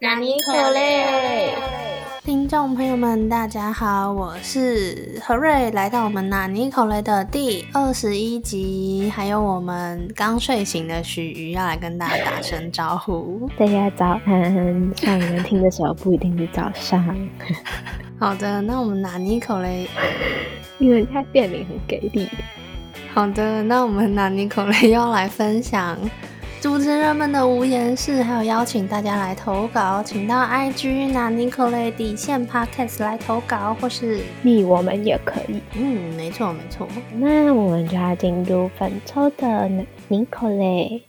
纳尼可嘞？听众朋友们，大家好，我是何瑞，来到我们纳尼口雷的第二十一集，还有我们刚睡醒的许瑜要来跟大家打声招呼。大家早安，像你们听的时候不一定是早上。好的，那我们纳尼口雷，因为他店名很给力。好的，那我们纳尼口雷要来分享。主持人们的无言室，还有邀请大家来投稿，请到 IG 拿 Nicole 底线 Podcast 来投稿，或是密我们也可以。嗯，没错没错。那我们就要进入本周的 Nicole。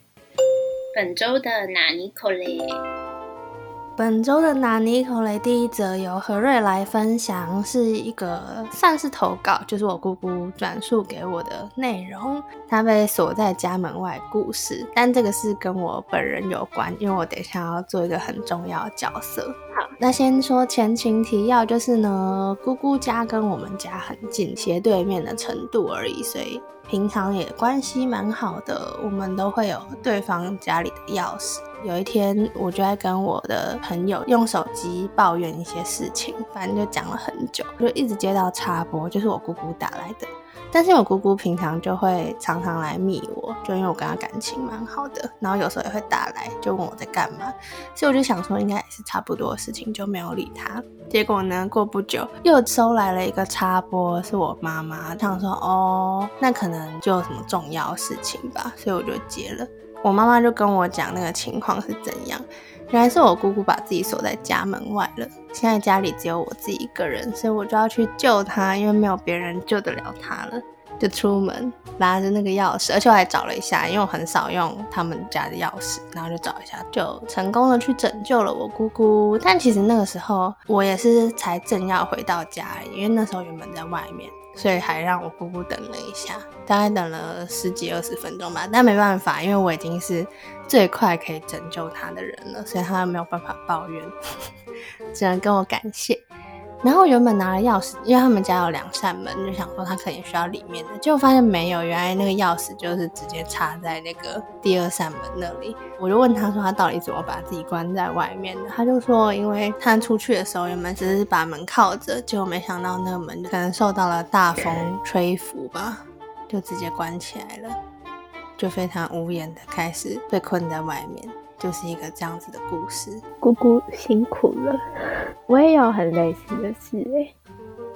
本周的拿 Nicole。本周的拿尼口雷第一则由何瑞来分享，是一个算是投稿，就是我姑姑转述给我的内容。她被锁在家门外故事，但这个是跟我本人有关，因为我等一下要做一个很重要的角色。好，那先说前情提要，就是呢，姑姑家跟我们家很近，斜对面的程度而已，所以。平常也关系蛮好的，我们都会有对方家里的钥匙。有一天，我就在跟我的朋友用手机抱怨一些事情，反正就讲了很久，就一直接到插播，就是我姑姑打来的。但是我姑姑平常就会常常来密我，就因为我跟她感情蛮好的，然后有时候也会打来，就问我在干嘛，所以我就想说应该也是差不多的事情，就没有理她。结果呢，过不久又收来了一个插播，是我妈妈，她想说哦，那可能就有什么重要事情吧，所以我就接了。我妈妈就跟我讲那个情况是怎样。原来是我姑姑把自己锁在家门外了，现在家里只有我自己一个人，所以我就要去救她，因为没有别人救得了她了。就出门拿着那个钥匙，而且我还找了一下，因为我很少用他们家的钥匙，然后就找一下，就成功的去拯救了我姑姑。但其实那个时候我也是才正要回到家，因为那时候原本在外面。所以还让我姑姑等了一下，大概等了十几二十分钟吧。但没办法，因为我已经是最快可以拯救他的人了，所以他没有办法抱怨，只能跟我感谢。然后原本拿了钥匙，因为他们家有两扇门，就想说他可能需要里面的，结果发现没有，原来那个钥匙就是直接插在那个第二扇门那里。我就问他说他到底怎么把自己关在外面的，他就说因为他出去的时候原本只是把门靠着，结果没想到那个门可能受到了大风吹拂吧，就直接关起来了，就非常无言的开始被困在外面。就是一个这样子的故事，姑姑辛苦了，我也有很类似的事哎。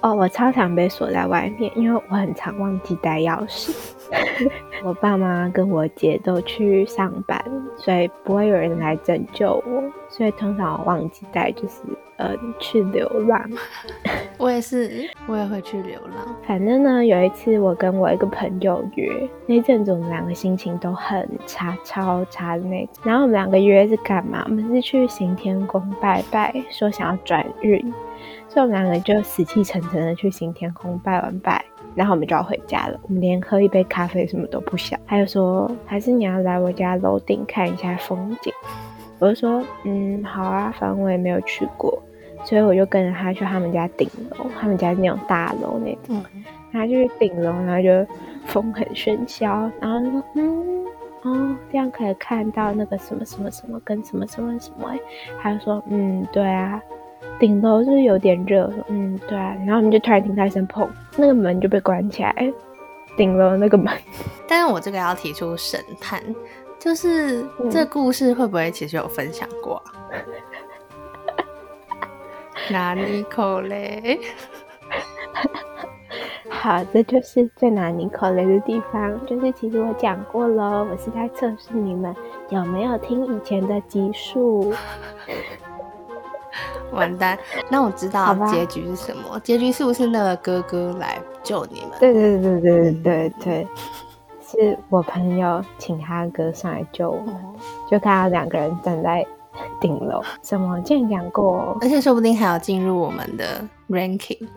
哦，我超常被锁在外面，因为我很常忘记带钥匙。我爸妈跟我姐都去上班，所以不会有人来拯救我。所以通常我忘记带，就是呃去流浪。我也是，我也会去流浪。反正呢，有一次我跟我一个朋友约，那阵子我们两个心情都很差，超差的那种。然后我们两个约是干嘛？我们是去行天宫拜拜，说想要转运。所以我们两个就死气沉沉的去行天宫拜完拜。然后我们就要回家了，我们连喝一杯咖啡什么都不想。他就说，还是你要来我家楼顶看一下风景。我就说，嗯，好啊，反正我也没有去过，所以我就跟着他去他们家顶楼，他们家那种大楼那种。他就去顶楼，然后就风很喧嚣，然后说，嗯，哦，这样可以看到那个什么什么什么跟什么什么什么。他就说，嗯，对啊。顶楼是有点热，嗯，对啊，然后我们就突然听到一声砰，那个门就被关起来，顶楼那个门。但是我这个要提出神探，就是这故事会不会其实有分享过？拿尼口雷，好，这就是最拿尼口雷的地方，就是其实我讲过了，我是在测试你们有没有听以前的集数。完蛋，那我知道结局是什么？结局是不是那个哥哥来救你们？对对对对对对是我朋友请他哥上来救我，就看到两个人站在顶楼。什么？竟然讲过，而且说不定还要进入我们的 ranking。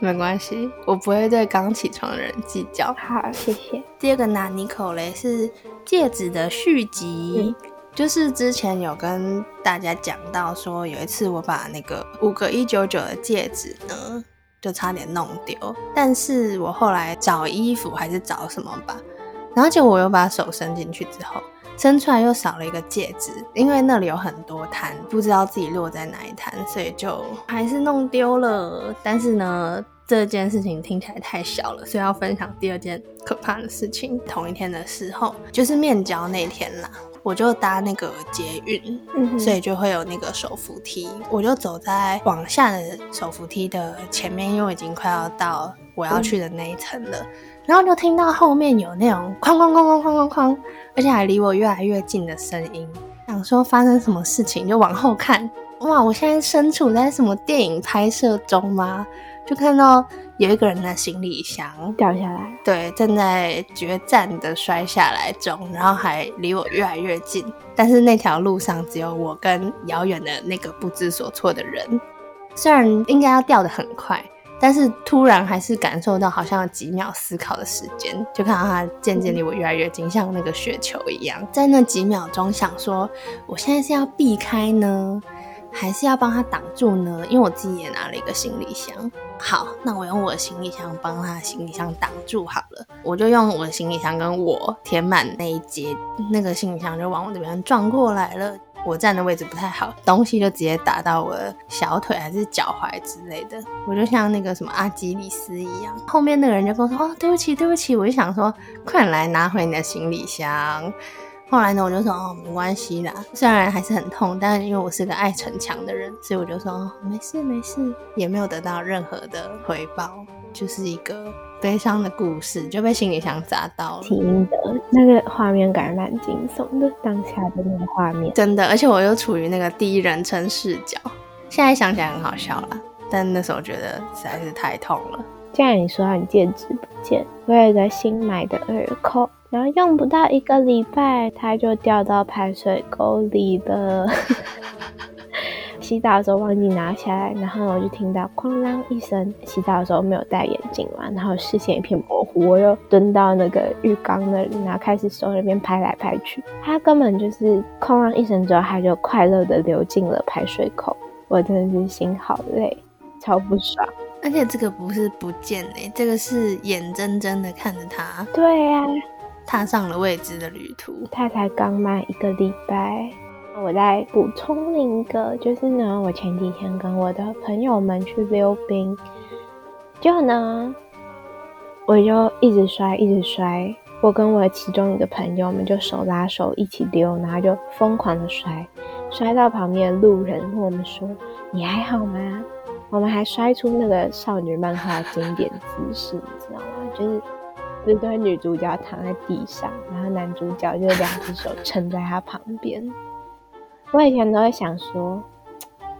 没关系，我不会对刚起床的人计较。好，谢谢。第二个拿尼口雷是戒指的续集。就是之前有跟大家讲到说，有一次我把那个五个一九九的戒指呢，就差点弄丢。但是我后来找衣服还是找什么吧，然后结果我又把手伸进去之后，生出来又少了一个戒指，因为那里有很多摊，不知道自己落在哪一摊，所以就还是弄丢了。但是呢，这件事情听起来太小了，所以要分享第二件可怕的事情。同一天的时候，就是面交那天啦。我就搭那个捷运，嗯所以就会有那个手扶梯。我就走在往下的手扶梯的前面，因为我已经快要到我要去的那一层了。然后就听到后面有那种哐哐哐哐哐哐哐，而且还离我越来越近的声音。想说发生什么事情，就往后看，哇！我现在身处在什么电影拍摄中吗？就看到有一个人的行李箱掉下来，对，正在决战的摔下来中，然后还离我越来越近。但是那条路上只有我跟遥远的那个不知所措的人。虽然应该要掉的很快，但是突然还是感受到好像有几秒思考的时间，就看到他渐渐离我越来越近，像那个雪球一样。在那几秒钟，想说我现在是要避开呢，还是要帮他挡住呢？因为我自己也拿了一个行李箱。好，那我用我的行李箱帮他行李箱挡住好了。我就用我的行李箱跟我填满那一节，那个行李箱就往我这边撞过来了。我站的位置不太好，东西就直接打到我小腿还是脚踝之类的，我就像那个什么阿基里斯一样。后面那个人就跟我说：“哦，对不起，对不起。”我就想说：“快点来拿回你的行李箱。”后来呢，我就说：“哦，没关系啦，虽然还是很痛，但因为我是个爱逞强的人，所以我就说：哦，没事没事，也没有得到任何的回报，就是一个悲伤的故事，就被行李箱砸到了。”的那个画面感蛮惊悚的，当下的那个画面。真的，而且我又处于那个第一人称视角，现在想起来很好笑了，但那时候觉得实在是太痛了。既然你说到你戒指不见，我有一个新买的耳扣，然后用不到一个礼拜，它就掉到排水沟里了。洗澡的时候忘记拿下来，然后我就听到哐啷一声。洗澡的时候没有戴眼镜嘛，然后视线一片模糊，我又蹲到那个浴缸那里，然后开始手那边拍来拍去。它根本就是哐啷一声之后，它就快乐的流进了排水口。我真的是心好累，超不爽。而且这个不是不见哎、这个是眼睁睁的看着他对呀、踏上了未知的旅途。它才刚满一个礼拜。我再补充另一个，就是呢，我前几天跟我的朋友们去溜冰，就呢，我就一直摔，一直摔。我跟我其中一个朋友，我们就手拉手一起溜，然后就疯狂的摔，摔到旁边的路人问我们说：“你还好吗？”我们还摔出那个少女漫画经典姿势，你知道吗？就是这对女主角躺在地上，然后男主角就两只手撑在她旁边。我以前都会想说，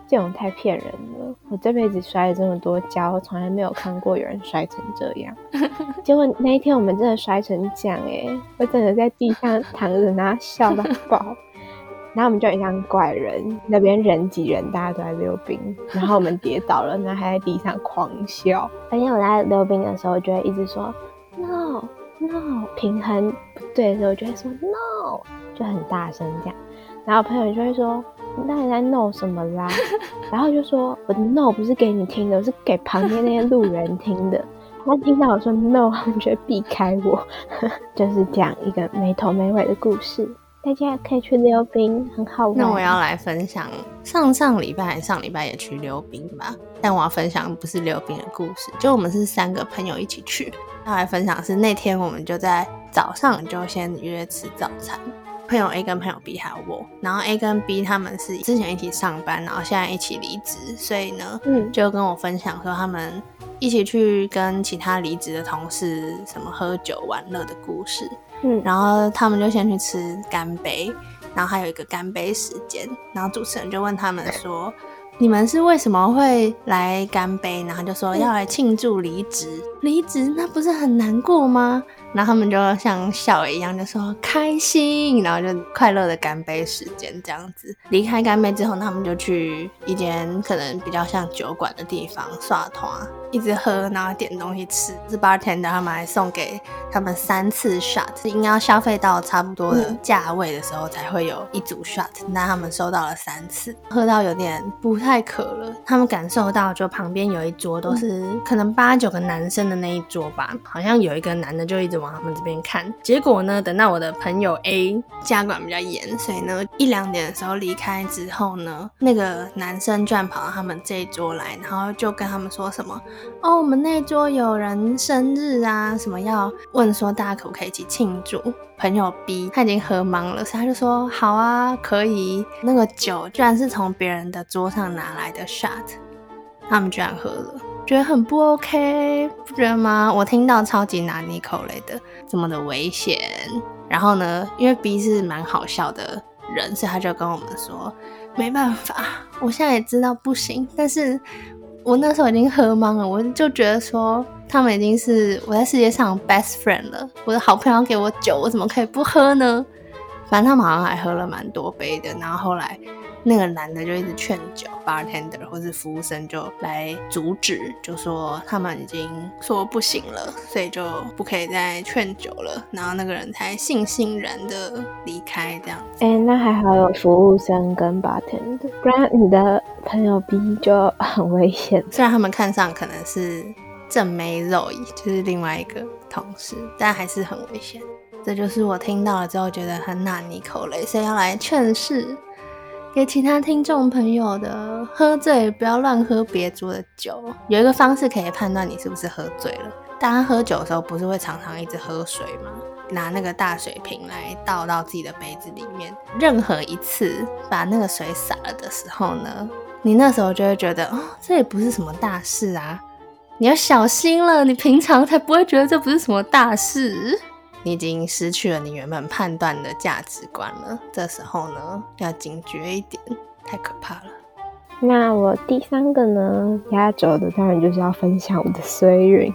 这种太骗人了。我这辈子摔了这么多跤，我从来没有看过有人摔成这样。结果那一天我们真的摔成这样哎、我真的在地上躺着，然后笑到 爆。然后我们就很像怪人，那边人挤人，大家都在溜冰，然后我们跌倒了，然后还在地上狂笑。而且我在溜冰的时候，就会一直说 no no，平衡不对的时候，就会说 no，就很大声这样。然后朋友就会说：“你到底在 no 什么啦？” 然后就说：“我的 no 不是给你听的，我是给旁边那些路人听的。”他听到我说 no，他们就会避开我，就是这样一个没头没尾的故事。大家可以去溜冰，很好玩。那我要来分享上上礼拜还上礼拜也去溜冰吧，但我要分享不是溜冰的故事，就我们是三个朋友一起去。要来分享是那天我们就在早上就先约吃早餐，朋友 A 跟朋友 B 还有我，然后 A 跟 B 他们是之前一起上班，然后现在一起离职，所以呢，嗯就跟我分享说他们一起去跟其他离职的同事什么喝酒玩乐的故事。嗯，然后他们就先去吃干杯，然后还有一个干杯时间，然后主持人就问他们说：“你们是为什么会来干杯？”然后就说要来庆祝离职，离职那不是很难过吗？然后他们就像笑一样，就说开心，然后就快乐的干杯时间这样子。离开干杯之后，他们就去一间可能比较像酒馆的地方耍团，一直喝，然后点东西吃。是 bartender 他们还送给他们三次 shot，应该要消费到差不多的价位的时候才会有一组 shot，但他们收到了三次，喝到有点不太渴了。他们感受到就旁边有一桌都是可能八九个男生的那一桌吧，好像有一个男的就一直往他们这边看。结果呢，等到我的朋友 A 家管比较严，所以呢一两点的时候离开之后呢，那个男生居然跑到他们这一桌来，然后就跟他们说什么：“哦，我们那桌有人生日啊，什么要问说大家可不可以一起庆祝。”朋友 B 他已经喝懵了，所以他就说：“好啊，可以。”那个酒居然是从别人的桌上拿来的 shot，他们居然喝了。觉得很不 OK，不觉得吗？我听到超级拿捏口雷的这么的危险，然后呢，因为 B 是蛮好笑的人，所以他就跟我们说，没办法，我现在也知道不行，但是我那时候已经喝懵了，我就觉得说他们已经是我在世界上 best friend 了，我的好朋友给我酒，我怎么可以不喝呢？反正他们好像还喝了蛮多杯的，然后后来。那个男的就一直劝酒，bartender 或是服务生就来阻止，就说他们已经说不行了，所以就不可以再劝酒了。然后那个人才悻悻然的离开，这样。哎，那还好有服务生跟 bartender，不然你的朋友 B 就很危险。虽然他们看上可能是正妹肉乙，就是另外一个同事，但还是很危险。这就是我听到了之后觉得很纳尼口雷，所以要来劝示。给其他听众朋友的，喝醉不要乱喝别桌的酒。有一个方式可以判断你是不是喝醉了。大家喝酒的时候不是会常常一直喝水吗？拿那个大水瓶来倒到自己的杯子里面。任何一次把那个水洒了的时候呢，你那时候就会觉得，哦，这也不是什么大事啊。你要小心了，你平常才不会觉得这不是什么大事。你已经失去了你原本判断的价值观了，这时候呢，要警觉一点，太可怕了。那我第三个呢，压轴的当然就是要分享我的衰运。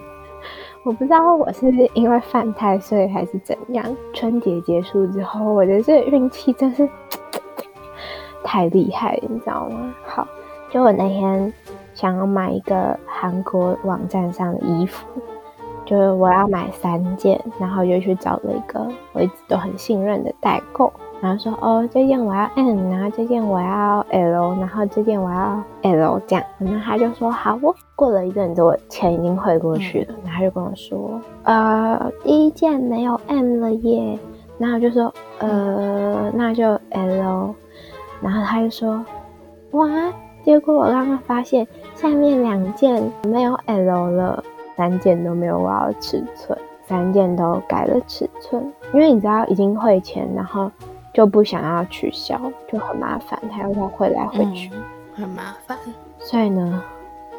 我不知道我是因为犯太岁还是怎样，春节结束之后，我的这运气真是 太厉害，你知道吗？好，就我那天想要买一个韩国网站上的衣服。就是我要买三件，然后就去找了一个我一直都很信任的代购，然后说哦这件我要 M，然后这件我要 L，然后这件我要 L 这样，然后他就说好哦。过了一阵子，我钱已经汇过去了，然后他就跟我说，呃第一件没有 M 了耶，然后我就说呃那就 L，然后他就说哇，结果我刚刚发现下面两件没有 L 了。三件都没有我要尺寸，三件都改了尺寸，因为你知道已经汇钱，然后就不想要取消，就很麻烦，还要再汇来汇去，很麻烦。所以呢，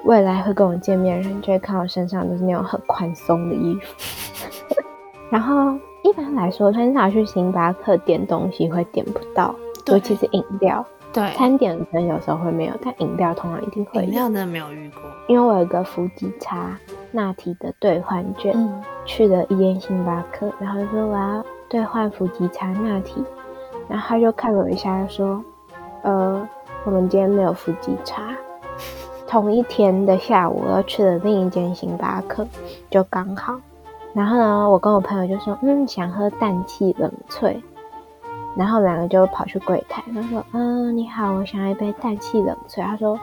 未来会跟我见面的人就会看我身上都是那种很宽松的衣服。然后一般来说，很少去星巴克点东西会点不到，尤其是饮料。对，餐点可能有时候会没有，但饮料通常一定会。饮料真的没有遇过，因为我有一个伏吉茶拿提的兑换券，去了一间星巴克，然后说我要兑换伏吉茶拿提，然后他就看了我一下，说，呃，我们今天没有伏吉茶。同一天的下午，我又去了另一间星巴克，就刚好。然后呢，我跟我朋友就说，嗯，想喝氮气冷萃。然后两个就跑去柜台，他说：“嗯，你好，我想要一杯氮气冷萃。”他说：“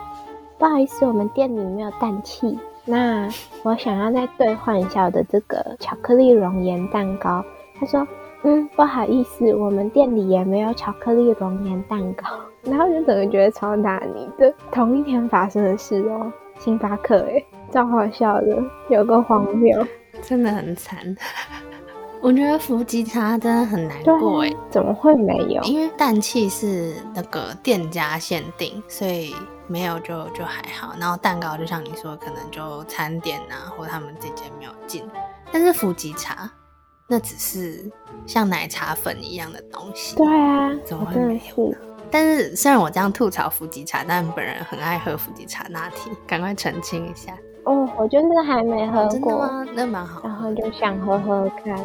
不好意思，我们店里没有氮气。那我想要再兑换一下我的这个巧克力熔岩蛋糕。”他说：“嗯，不好意思，我们店里也没有巧克力熔岩蛋糕。”然后就整个觉得超大你的同一天发生的事哦，星巴克哎，超好笑的，有个荒谬，真的很惨。我觉得伏吉茶真的很难过哎，怎么会没有？因为氮气是那个店家限定，所以没有就就还好。然后蛋糕就像你说，可能就餐点啊，或他们这间没有进。但是伏吉茶那只是像奶茶粉一样的东西。对啊，怎么会没有？但是虽然我这样吐槽伏吉茶，但本人很爱喝伏吉茶拿铁，赶快澄清一下。哦，我就是还没喝过？那蛮好，然后就想喝喝看。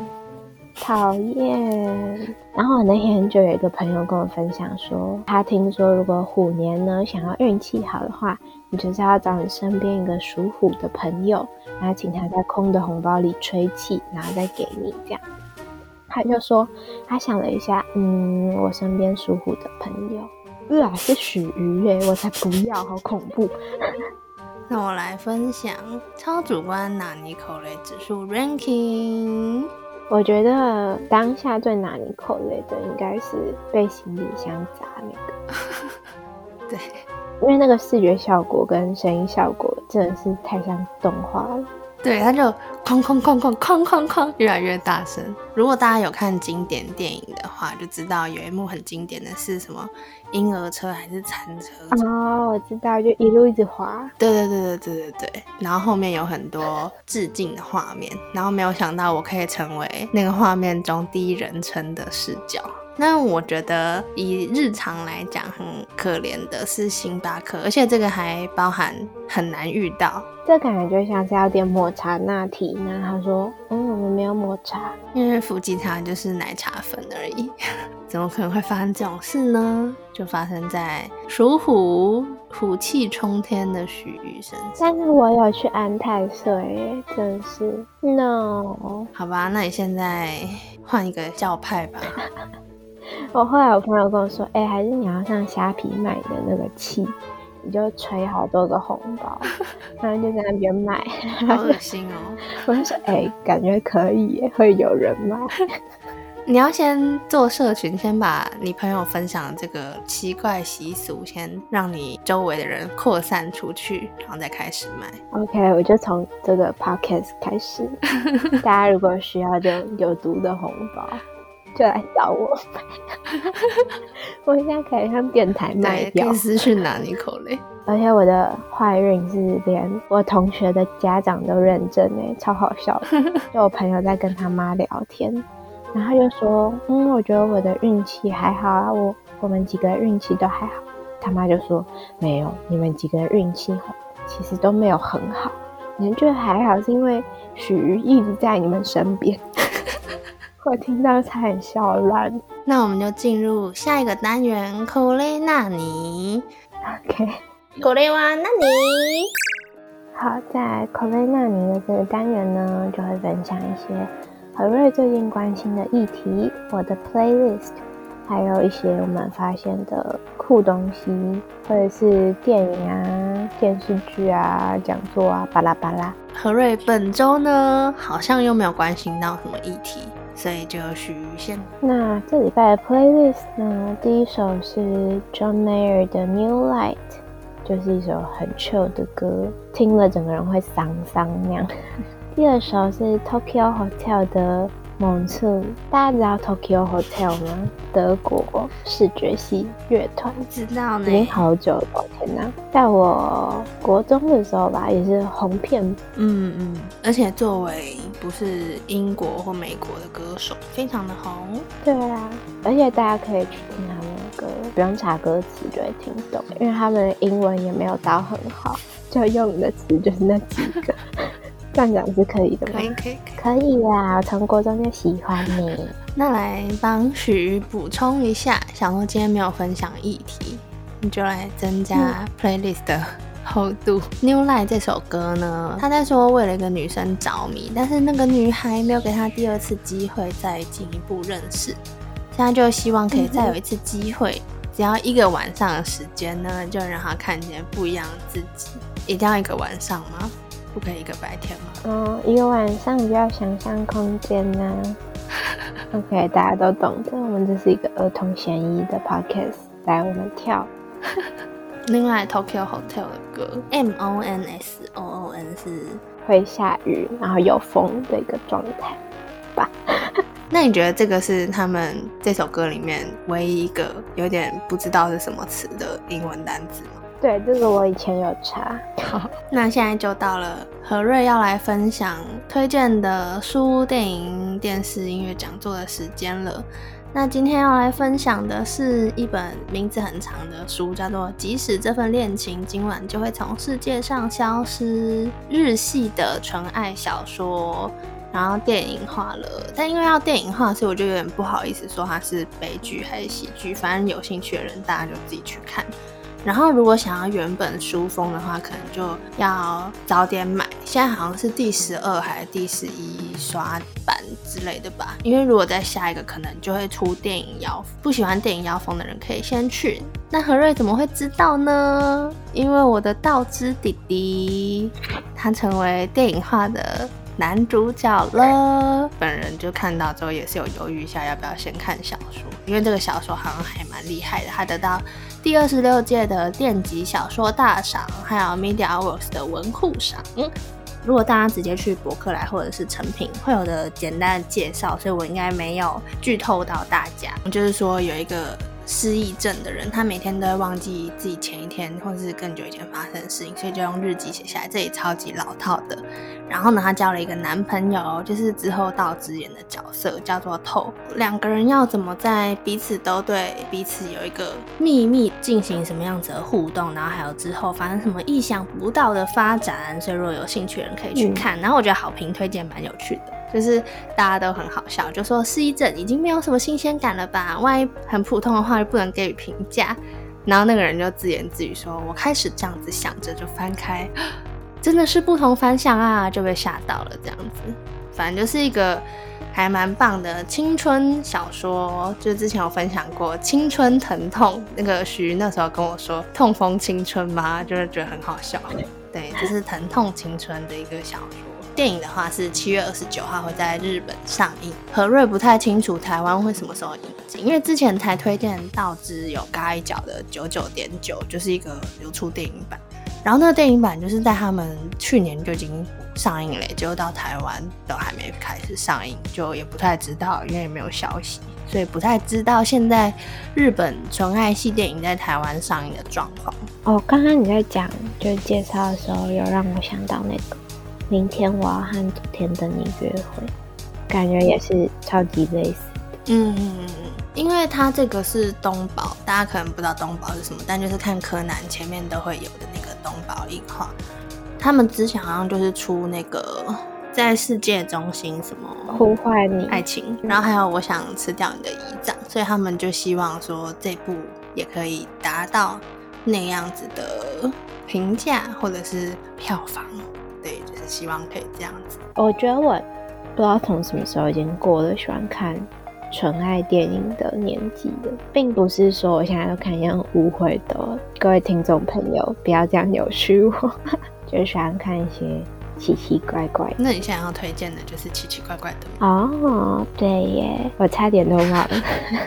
讨厌。然后我那天就有一个朋友跟我分享说，他听说如果虎年呢想要运气好的话，你就是要找你身边一个属虎的朋友，然后请他在空的红包里吹气，然后再给你这样。他就说他想了一下，嗯，我身边属虎的朋友，啊是许鱼耶，我才不要，好恐怖。那我来分享超主观拿尼口雷指数 ranking。我觉得当下最拿你口泪的应该是被行李箱砸那个，对，因为那个视觉效果跟声音效果真的是太像动画了。对，他就哐哐哐哐哐哐哐越来越大声。如果大家有看经典电影的话，就知道有一幕很经典的是什么婴儿车还是餐车？哦，我知道，就一路一直滑。对对对对对对对。然后后面有很多致敬的画面，然后没有想到我可以成为那个画面中第一人称的视角。那我觉得以日常来讲，很可怜的是星巴克，而且这个还包含很难遇到。这感觉就像是要点抹茶拿铁，那他说：“嗯，我们没有抹茶，因为伏吉茶就是奶茶粉而已，怎么可能会发生这种事呢？”就发生在属虎、虎气冲天的许玉身上。但是我有去安泰社耶，真是 no。好吧，那你现在换一个教派吧。我后来我朋友跟我说：“哎，还是你要上虾皮买的那个气。”你就吹好多个红包，然后就在那边卖，好恶心哦！我就说，哎，感觉可以，会有人买。你要先做社群，先把你朋友分享这个奇怪习俗，先让你周围的人扩散出去，然后再开始卖。OK，我就从这个 Podcast 开始。大家如果需要这种有毒的红包。就来找我，我现在可以向电台卖掉。私讯拿你口嘞。而且我的坏运是连我同学的家长都认证哎，超好笑。就我朋友在跟他妈聊天，然后就说：“嗯，我觉得我的运气还好啊，我我们几个运气都还好。”他妈就说：“没有，你们几个运气其实都没有很好。你们觉得还好，是因为许瑜一直在你们身边。”我听到差点笑烂。那我们就进入下一个单元，口雷纳尼。OK，口雷哇纳尼。好，在口雷纳尼的这个单元呢，就会分享一些何瑞最近关心的议题，我的 playlist，还有一些我们发现的酷东西，或者是电影啊、电视剧啊、讲座啊，巴拉巴拉。何瑞本周呢，好像又没有关心到什么议题。所以就许先。那这礼拜的 playlist 呢？第一首是 John Mayer 的 New Light，就是一首很 chill 的歌，听了整个人会丧丧那样。第二首是 Tokyo Hotel 的。蒙特，大家知道 Tokyo Hotel 吗？德国视觉系乐团，知道呢，已经好久了。天哪，在我国中的时候吧，也是红遍。嗯嗯，而且作为不是英国或美国的歌手，非常的红。对啊，而且大家可以去听他们的歌，不用查歌词就会听懂，因为他们的英文也没有到很好，就用的词就是那几个。站长是可以的吗？可以可以可以啦！我从国中就喜欢你。那来帮许补充一下，想说今天没有分享议题，你就来增加 playlist 的厚度。New Light 这首歌呢，他在说为了一个女生着迷，但是那个女孩没有给他第二次机会再进一步认识，现在就希望可以再有一次机会，只要一个晚上的时间呢，就让他看见不一样的自己。一定要一个晚上吗？不可以一个白天吗？嗯，一个晚上比较想象空间呢。OK，大家都懂的。我们这是一个儿童嫌疑的 Podcast，来我们跳。另外，Tokyo Hotel 的歌 M O N S O O N 是会下雨，然后有风的一个状态吧。那你觉得这个是他们这首歌里面唯一一个有点不知道是什么词的英文单词吗？对，这个我以前有查。那现在就到了何瑞要来分享推荐的书、电影、电视、音乐讲座的时间了。那今天要来分享的是一本名字很长的书，叫做《即使这份恋情今晚就会从世界上消失》，日系的纯爱小说，然后电影化了。但因为要电影化，所以我就有点不好意思说它是悲剧还是喜剧。反正有兴趣的人，大家就自己去看。然后，如果想要原本书封的话，可能就要早点买。现在好像是第十二还是第十一刷版之类的吧？因为如果再下一个，可能就会出电影腰。不喜欢电影腰封的人可以先去。那何瑞怎么会知道呢？因为我的道之弟弟，他成为电影化的男主角了。本人就看到之后也是有犹豫一下要不要先看小说，因为这个小说好像还蛮厉害的，他得到第二十六届的电击小说大赏，还有 Media Works 的文库赏。如果大家直接去博客来或者是成品，会有的简单的介绍，所以我应该没有剧透到大家。就是说有一个。失忆症的人，他每天都会忘记自己前一天或者是更久以前发生的事情，所以就用日记写下来。这也超级老套的。然后呢，她交了一个男朋友，就是之后到直演的角色，叫做透。两个人要怎么在彼此都对彼此有一个秘密进行什么样子的互动，然后还有之后发生什么意想不到的发展。所以如果有兴趣的人可以去看。然后我觉得好评推荐蛮有趣的。就是大家都很好笑，就说失忆症已经没有什么新鲜感了吧？万一很普通的话就不能给予评价。然后那个人就自言自语说：“我开始这样子想着，就翻开，真的是不同凡响啊！”就被吓到了，这样子。反正就是一个还蛮棒的青春小说。就之前有分享过《青春疼痛》，那个徐那时候跟我说“痛风青春”吗，就是觉得很好笑。对，就是疼痛青春的一个小说。电影的话是七月二十九号会在日本上映。何瑞不太清楚台湾会什么时候引进，因为之前才推荐道之有嘎一角的九九点九，就是一个流出电影版。然后那个电影版就是在他们去年就已经上映了，结果到台湾都还没开始上映，就也不太知道，因为也没有消息，所以不太知道现在日本纯爱系电影在台湾上映的状况。哦，刚刚你在讲就介绍的时候，有让我想到那个。明天我要和昨天的你约会，感觉也是超级类似的。嗯嗯嗯因为它这个是东宝，大家可能不知道东宝是什么，但就是看柯南前面都会有的那个东宝映画。他们之前好像就是出那个在世界中心什么呼唤你爱情，然后还有我想吃掉你的胰脏，所以他们就希望说这部也可以达到那样子的评价或者是票房。希望可以这样子。我觉得我不知道从什么时候已经过了喜欢看纯爱电影的年纪了，并不是说我现在都看一样误会的。各位听众朋友，不要这样扭曲我，就喜欢看一些奇奇怪怪。那你现在要推荐的就是奇奇怪怪的哦，对耶，我差点都忘了。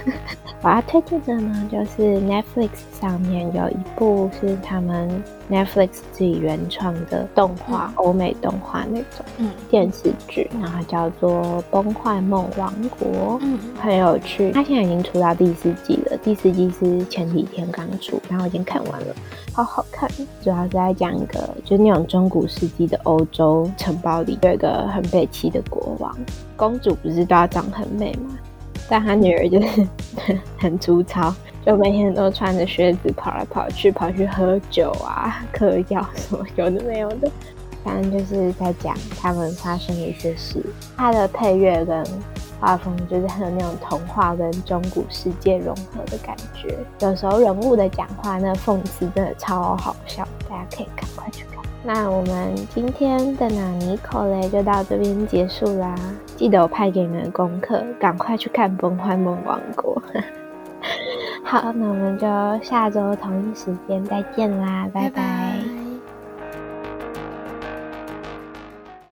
我要推荐的呢，就是 Netflix 上面有一部是他们。Netflix 自己原创的动画，欧美动画那种电视剧，然后叫做《崩坏梦王国》，嗯，很有趣。它现在已经出到第四季了，第四季是前几天刚出，然后已经看完了，好好看。主要是在讲一个，就是那种中古世纪的欧洲城堡里有一个很悲戚的国王，公主不是都要长很美吗？但他女儿就是 很粗糙。就每天都穿着靴子跑来跑去，跑去喝酒啊、嗑药什么有的没有的，反正就是在讲他们发生的一些事。它的配乐跟画风就是很有那种童话跟中古世界融合的感觉。有时候人物的讲话那讽刺真的超好笑，大家可以赶快去看。那我们今天的纳尼口嘞就到这边结束啦。记得我派给你们的功课，赶快去看《崩坏梦王国》。好，那我们就下周同一时间再见啦，拜拜。